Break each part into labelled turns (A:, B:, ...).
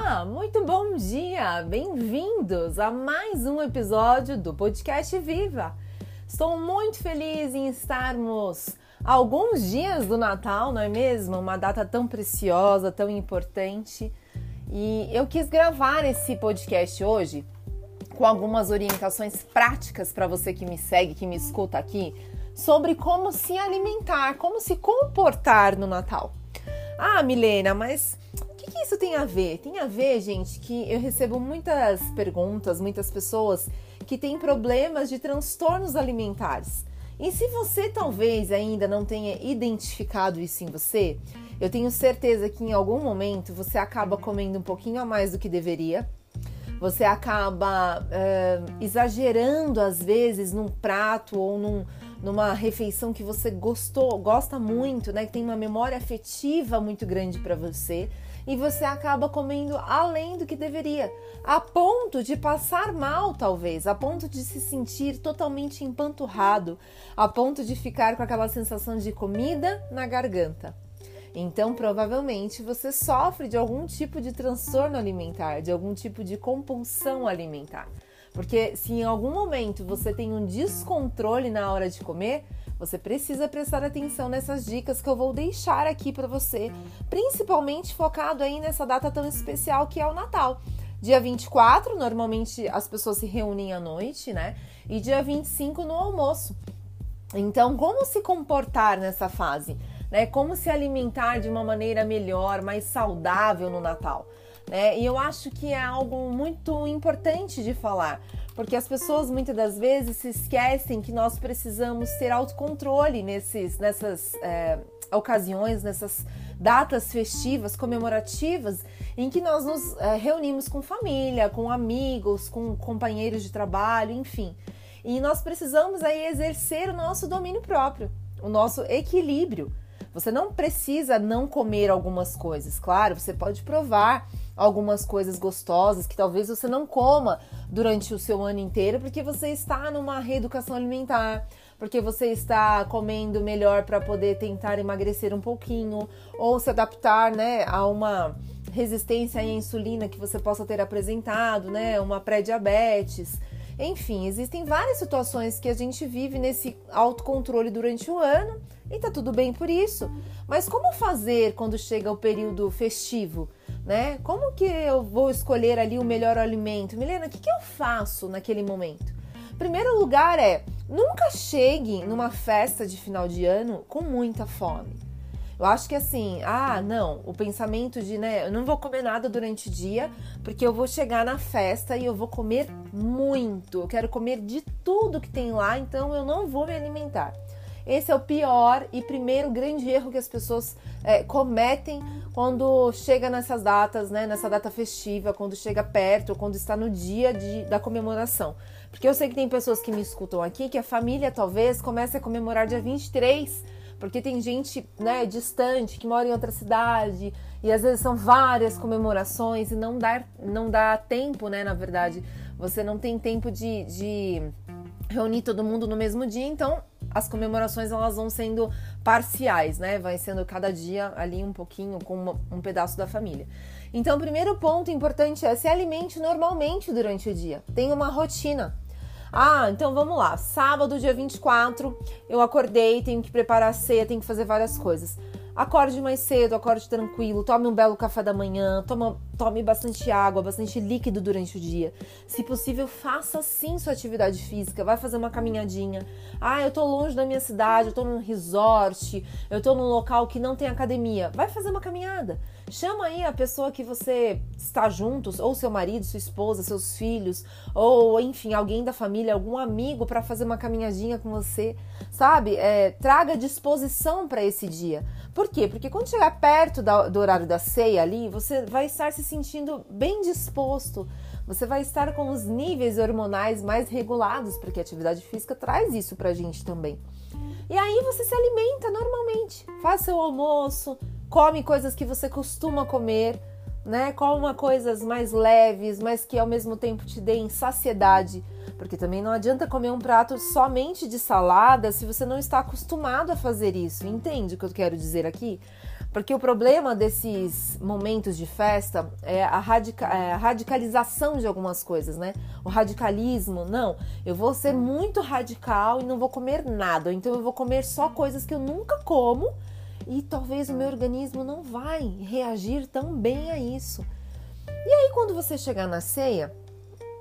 A: Olá, muito bom dia! Bem-vindos a mais um episódio do podcast Viva. Estou muito feliz em estarmos alguns dias do Natal, não é mesmo? Uma data tão preciosa, tão importante. E eu quis gravar esse podcast hoje com algumas orientações práticas para você que me segue, que me escuta aqui, sobre como se alimentar, como se comportar no Natal. Ah, Milena, mas que, que isso tem a ver? Tem a ver, gente, que eu recebo muitas perguntas, muitas pessoas que têm problemas de transtornos alimentares. E se você talvez ainda não tenha identificado isso em você, eu tenho certeza que em algum momento você acaba comendo um pouquinho a mais do que deveria. Você acaba uh, exagerando às vezes num prato ou num, numa refeição que você gostou, gosta muito, né? Que tem uma memória afetiva muito grande para você e você acaba comendo além do que deveria, a ponto de passar mal, talvez, a ponto de se sentir totalmente empanturrado, a ponto de ficar com aquela sensação de comida na garganta. Então, provavelmente você sofre de algum tipo de transtorno alimentar, de algum tipo de compulsão alimentar. Porque se em algum momento você tem um descontrole na hora de comer, você precisa prestar atenção nessas dicas que eu vou deixar aqui para você, principalmente focado aí nessa data tão especial que é o Natal. Dia 24, normalmente as pessoas se reúnem à noite, né? E dia 25 no almoço. Então, como se comportar nessa fase? Né? Como se alimentar de uma maneira melhor, mais saudável no Natal? Né? E eu acho que é algo muito importante de falar, porque as pessoas muitas das vezes se esquecem que nós precisamos ter autocontrole nesses, nessas é, ocasiões, nessas datas festivas, comemorativas, em que nós nos é, reunimos com família, com amigos, com companheiros de trabalho, enfim. E nós precisamos aí exercer o nosso domínio próprio, o nosso equilíbrio. Você não precisa não comer algumas coisas, claro, você pode provar algumas coisas gostosas que talvez você não coma durante o seu ano inteiro, porque você está numa reeducação alimentar, porque você está comendo melhor para poder tentar emagrecer um pouquinho ou se adaptar, né, a uma resistência à insulina que você possa ter apresentado, né, uma pré-diabetes. Enfim, existem várias situações que a gente vive nesse autocontrole durante o ano e tá tudo bem por isso. Mas como fazer quando chega o período festivo? Né? Como que eu vou escolher ali o melhor alimento? Milena, o que, que eu faço naquele momento? Primeiro lugar é nunca chegue numa festa de final de ano com muita fome. Eu acho que assim, ah, não, o pensamento de, né, eu não vou comer nada durante o dia, porque eu vou chegar na festa e eu vou comer muito. Eu quero comer de tudo que tem lá, então eu não vou me alimentar. Esse é o pior e primeiro grande erro que as pessoas é, cometem quando chega nessas datas, né, nessa data festiva, quando chega perto, quando está no dia de, da comemoração. Porque eu sei que tem pessoas que me escutam aqui que a família talvez comece a comemorar dia 23 porque tem gente né, distante que mora em outra cidade e às vezes são várias comemorações e não dá, não dá tempo, né? Na verdade, você não tem tempo de, de reunir todo mundo no mesmo dia, então as comemorações elas vão sendo parciais, né? Vai sendo cada dia ali um pouquinho com uma, um pedaço da família. Então, o primeiro ponto importante é se alimente normalmente durante o dia. Tenha uma rotina. Ah, então vamos lá. Sábado, dia 24, eu acordei, tenho que preparar a ceia, tenho que fazer várias coisas. Acorde mais cedo, acorde tranquilo, tome um belo café da manhã, toma, tome bastante água, bastante líquido durante o dia. Se possível, faça sim sua atividade física, vai fazer uma caminhadinha. Ah, eu tô longe da minha cidade, eu tô num resort, eu tô num local que não tem academia. Vai fazer uma caminhada. Chama aí a pessoa que você está juntos, ou seu marido, sua esposa, seus filhos, ou enfim, alguém da família, algum amigo para fazer uma caminhadinha com você, sabe? É, traga disposição para esse dia. Por quê? Porque quando chegar perto do horário da ceia ali, você vai estar se sentindo bem disposto, você vai estar com os níveis hormonais mais regulados, porque a atividade física traz isso pra gente também. E aí você se alimenta normalmente, faz seu almoço, come coisas que você costuma comer, né? Coma coisas mais leves, mas que ao mesmo tempo te deem saciedade. Porque também não adianta comer um prato somente de salada se você não está acostumado a fazer isso. Entende o que eu quero dizer aqui? Porque o problema desses momentos de festa é a, radica é a, radicalização de algumas coisas, né? O radicalismo, não, eu vou ser muito radical e não vou comer nada, então eu vou comer só coisas que eu nunca como e talvez o meu organismo não vai reagir tão bem a isso. E aí, quando você chegar na ceia,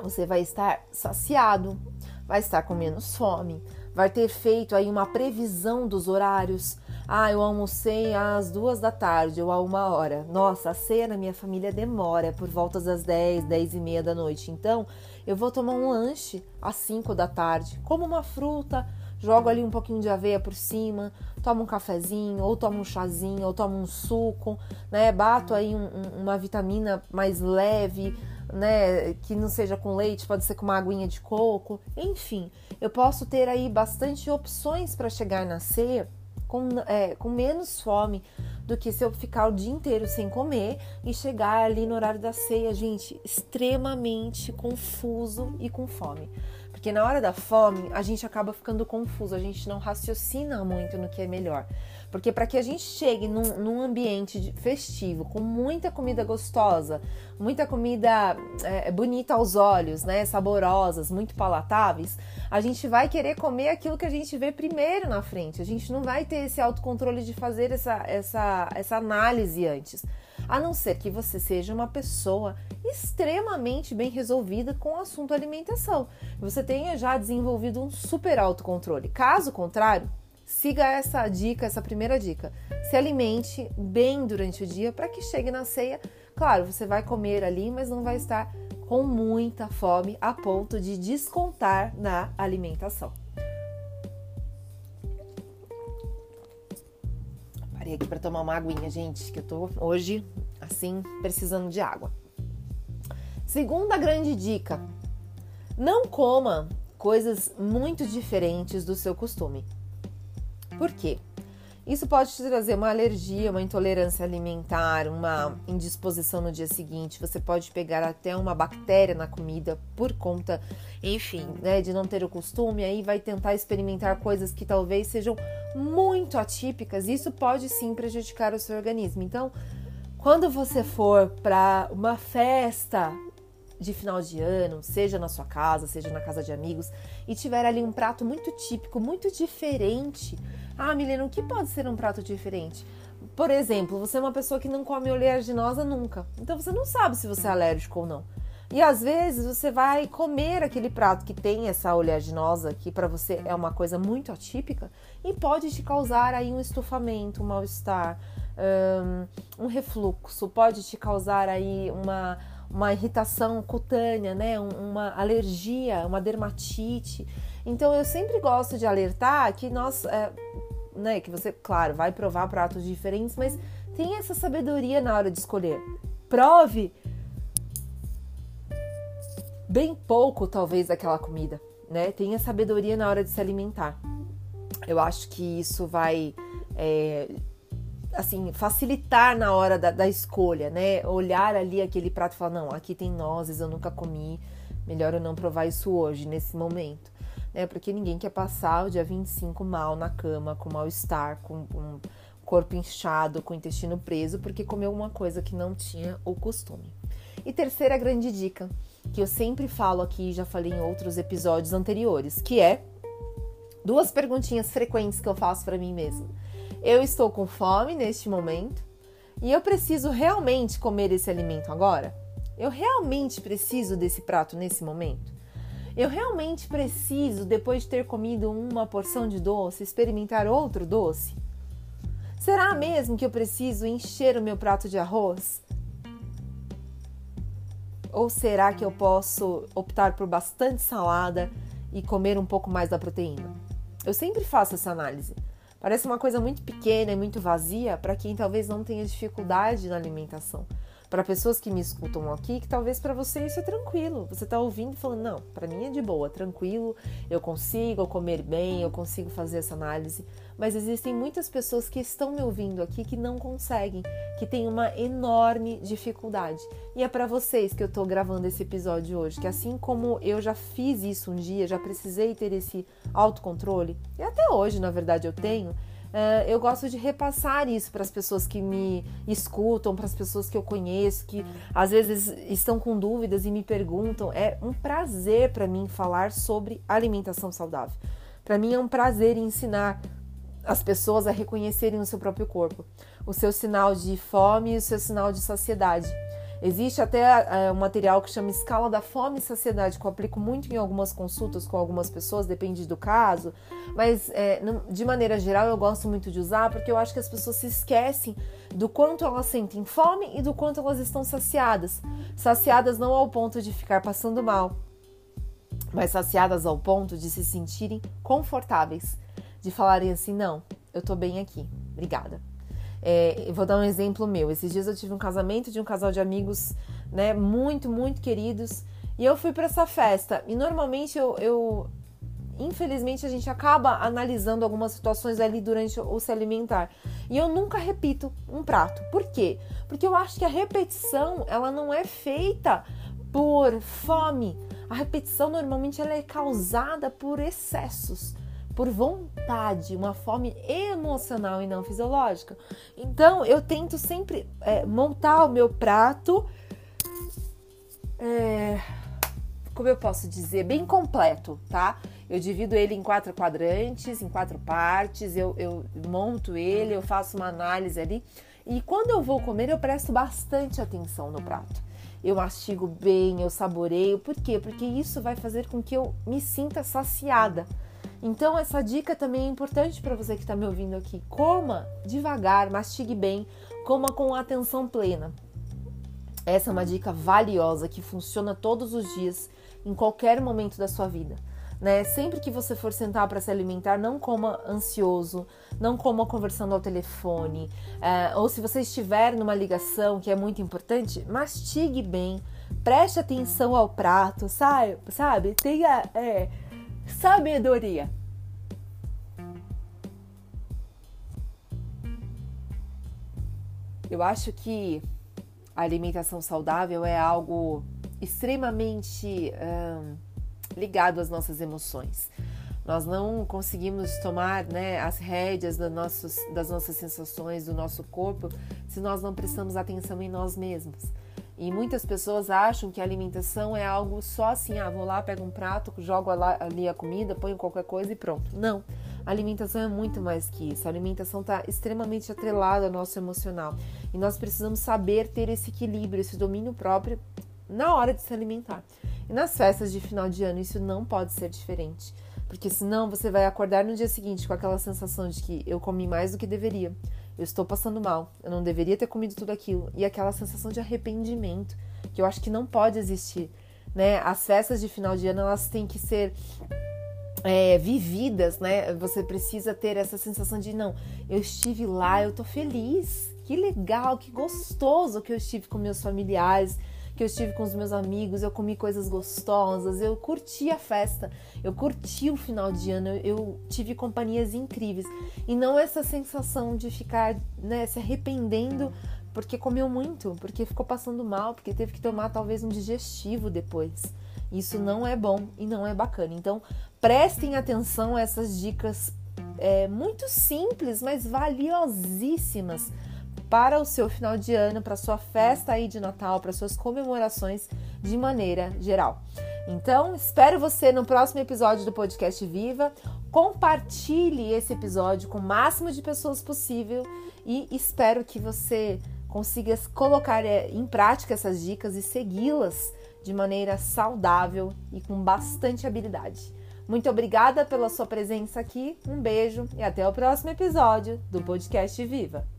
A: você vai estar saciado, vai estar com menos fome, vai ter feito aí uma previsão dos horários. Ah, eu almocei às duas da tarde ou a uma hora. Nossa, a ceia na minha família demora por volta das 10, 10 e meia da noite. Então, eu vou tomar um lanche às 5 da tarde, como uma fruta, jogo ali um pouquinho de aveia por cima, tomo um cafezinho, ou tomo um chazinho, ou tomo um suco, né? Bato aí um, um, uma vitamina mais leve, né? Que não seja com leite, pode ser com uma aguinha de coco, enfim, eu posso ter aí bastante opções para chegar na ceia com, é, com menos fome do que se eu ficar o dia inteiro sem comer e chegar ali no horário da ceia, gente, extremamente confuso e com fome. Porque na hora da fome, a gente acaba ficando confuso, a gente não raciocina muito no que é melhor. Porque para que a gente chegue num, num, ambiente festivo, com muita comida gostosa, muita comida é, bonita aos olhos, né, saborosas, muito palatáveis, a gente vai querer comer aquilo que a gente vê primeiro na frente. A gente não vai ter esse autocontrole de fazer essa, essa, essa análise antes a não ser que você seja uma pessoa extremamente bem resolvida com o assunto alimentação. Você tenha já desenvolvido um super autocontrole. Caso contrário, siga essa dica, essa primeira dica. Se alimente bem durante o dia para que chegue na ceia. Claro, você vai comer ali, mas não vai estar com muita fome a ponto de descontar na alimentação. Parei aqui para tomar uma aguinha, gente, que eu tô hoje assim precisando de água. Segunda grande dica: não coma coisas muito diferentes do seu costume. Por quê? Isso pode te trazer uma alergia, uma intolerância alimentar, uma indisposição no dia seguinte. Você pode pegar até uma bactéria na comida por conta, enfim, né, de não ter o costume. Aí vai tentar experimentar coisas que talvez sejam muito atípicas. Isso pode sim prejudicar o seu organismo. Então, quando você for para uma festa de final de ano, seja na sua casa, seja na casa de amigos, e tiver ali um prato muito típico, muito diferente. Ah, Milena, o que pode ser um prato diferente? Por exemplo, você é uma pessoa que não come oleaginosa nunca, então você não sabe se você é alérgico ou não. E às vezes você vai comer aquele prato que tem essa oleaginosa, que para você é uma coisa muito atípica, e pode te causar aí um estufamento, um mal-estar, um, refluxo, pode te causar aí uma uma irritação cutânea, né? uma alergia, uma dermatite. Então eu sempre gosto de alertar que nós, é, né, que você, claro, vai provar pratos diferentes, mas tenha essa sabedoria na hora de escolher. Prove bem pouco, talvez, daquela comida, né? Tenha sabedoria na hora de se alimentar. Eu acho que isso vai é, assim, facilitar na hora da, da, escolha, né? Olhar ali aquele prato e falar, não, aqui tem nozes, eu nunca comi, melhor eu não provar isso hoje, nesse momento. Né? Porque ninguém quer passar o dia 25 mal na cama, com mal-estar, com um corpo inchado, com o intestino preso, porque comeu uma coisa que não tinha o costume. E terceira grande dica, que eu sempre falo aqui, já falei em outros episódios anteriores, que é duas perguntinhas frequentes que eu faço para mim mesma eu estou com fome neste momento e eu preciso realmente comer esse alimento agora? Eu realmente preciso desse prato nesse momento? Eu realmente preciso, depois de ter comido uma porção de doce, experimentar outro doce? Será mesmo que eu preciso encher o meu prato de arroz? Ou será que eu posso optar por bastante salada e comer um pouco mais da proteína? Eu sempre faço essa análise. Parece uma coisa muito pequena e muito vazia para quem talvez não tenha dificuldade na alimentação. Para pessoas que me escutam aqui, que talvez para você isso é tranquilo. Você tá ouvindo e falando, não, para mim é de boa, tranquilo, eu consigo comer bem, eu consigo fazer essa análise. Mas existem muitas pessoas que estão me ouvindo aqui que não conseguem, que têm uma enorme dificuldade. E é para vocês que eu tô gravando esse episódio hoje, que assim como eu já fiz isso um dia, já precisei ter esse autocontrole, e até hoje, na verdade, eu tenho Uh, eu gosto de repassar isso para as pessoas que me escutam, para as pessoas que eu conheço, que às vezes estão com dúvidas e me perguntam. É um prazer para mim falar sobre alimentação saudável. Para mim é um prazer ensinar as pessoas a reconhecerem o seu próprio corpo, o seu sinal de fome e o seu sinal de saciedade. Existe até é, um material que chama Escala da Fome e Saciedade, que eu aplico muito em algumas consultas com algumas pessoas, depende do caso, mas é, de maneira geral eu gosto muito de usar porque eu acho que as pessoas se esquecem do quanto elas sentem fome e do quanto elas estão saciadas. Saciadas não ao ponto de ficar passando mal, mas saciadas ao ponto de se sentirem confortáveis, de falarem assim: não, eu tô bem aqui, obrigada. É, vou dar um exemplo meu. Esses dias eu tive um casamento de um casal de amigos, né, muito, muito queridos, e eu fui para essa festa. E normalmente eu, eu, infelizmente, a gente acaba analisando algumas situações ali durante o se alimentar. E eu nunca repito um prato. Por quê? Porque eu acho que a repetição, ela não é feita por fome. A repetição normalmente ela é causada por excessos por vontade, uma fome emocional e não fisiológica. Então eu tento sempre é, montar o meu prato, é, como eu posso dizer, bem completo, tá? Eu divido ele em quatro quadrantes, em quatro partes, eu, eu monto ele, eu faço uma análise ali. E quando eu vou comer, eu presto bastante atenção no prato. Eu mastigo bem, eu saboreio. Por quê? Porque isso vai fazer com que eu me sinta saciada. Então, essa dica também é importante para você que está me ouvindo aqui. Coma devagar, mastigue bem, coma com atenção plena. Essa é uma dica valiosa que funciona todos os dias, em qualquer momento da sua vida. Né? Sempre que você for sentar para se alimentar, não coma ansioso, não coma conversando ao telefone, é, ou se você estiver numa ligação, que é muito importante, mastigue bem, preste atenção ao prato, sabe? sabe? Tenha. É, sabedoria. Eu acho que a alimentação saudável é algo extremamente hum, ligado às nossas emoções. Nós não conseguimos tomar né, as rédeas das nossas, das nossas sensações, do nosso corpo, se nós não prestamos atenção em nós mesmos. E muitas pessoas acham que a alimentação é algo só assim, ah, vou lá, pego um prato, jogo ali a comida, ponho qualquer coisa e pronto. Não. A alimentação é muito mais que isso. A alimentação está extremamente atrelada ao nosso emocional. E nós precisamos saber ter esse equilíbrio, esse domínio próprio na hora de se alimentar. E nas festas de final de ano isso não pode ser diferente. Porque senão você vai acordar no dia seguinte com aquela sensação de que eu comi mais do que deveria eu estou passando mal, eu não deveria ter comido tudo aquilo. E aquela sensação de arrependimento, que eu acho que não pode existir. Né? As festas de final de ano, elas têm que ser é, vividas, né? Você precisa ter essa sensação de, não, eu estive lá, eu tô feliz, que legal, que gostoso que eu estive com meus familiares, que eu estive com os meus amigos, eu comi coisas gostosas, eu curti a festa, eu curti o final de ano, eu, tive companhias incríveis. E não essa sensação de ficar né, se arrependendo porque comeu muito, porque ficou passando mal, porque teve que tomar talvez um digestivo depois. Isso não é bom e não é bacana. Então, prestem atenção a essas dicas é, muito simples, mas valiosíssimas para o seu final de ano, para sua festa aí de Natal, para suas comemorações de maneira geral. Então, espero você no próximo episódio do podcast Viva. Compartilhe esse episódio com o máximo de pessoas possível e espero que você consiga colocar é, em prática essas dicas e segui-las de maneira saudável e com bastante habilidade. Muito obrigada pela sua presença aqui, um beijo e até o próximo episódio do podcast Viva!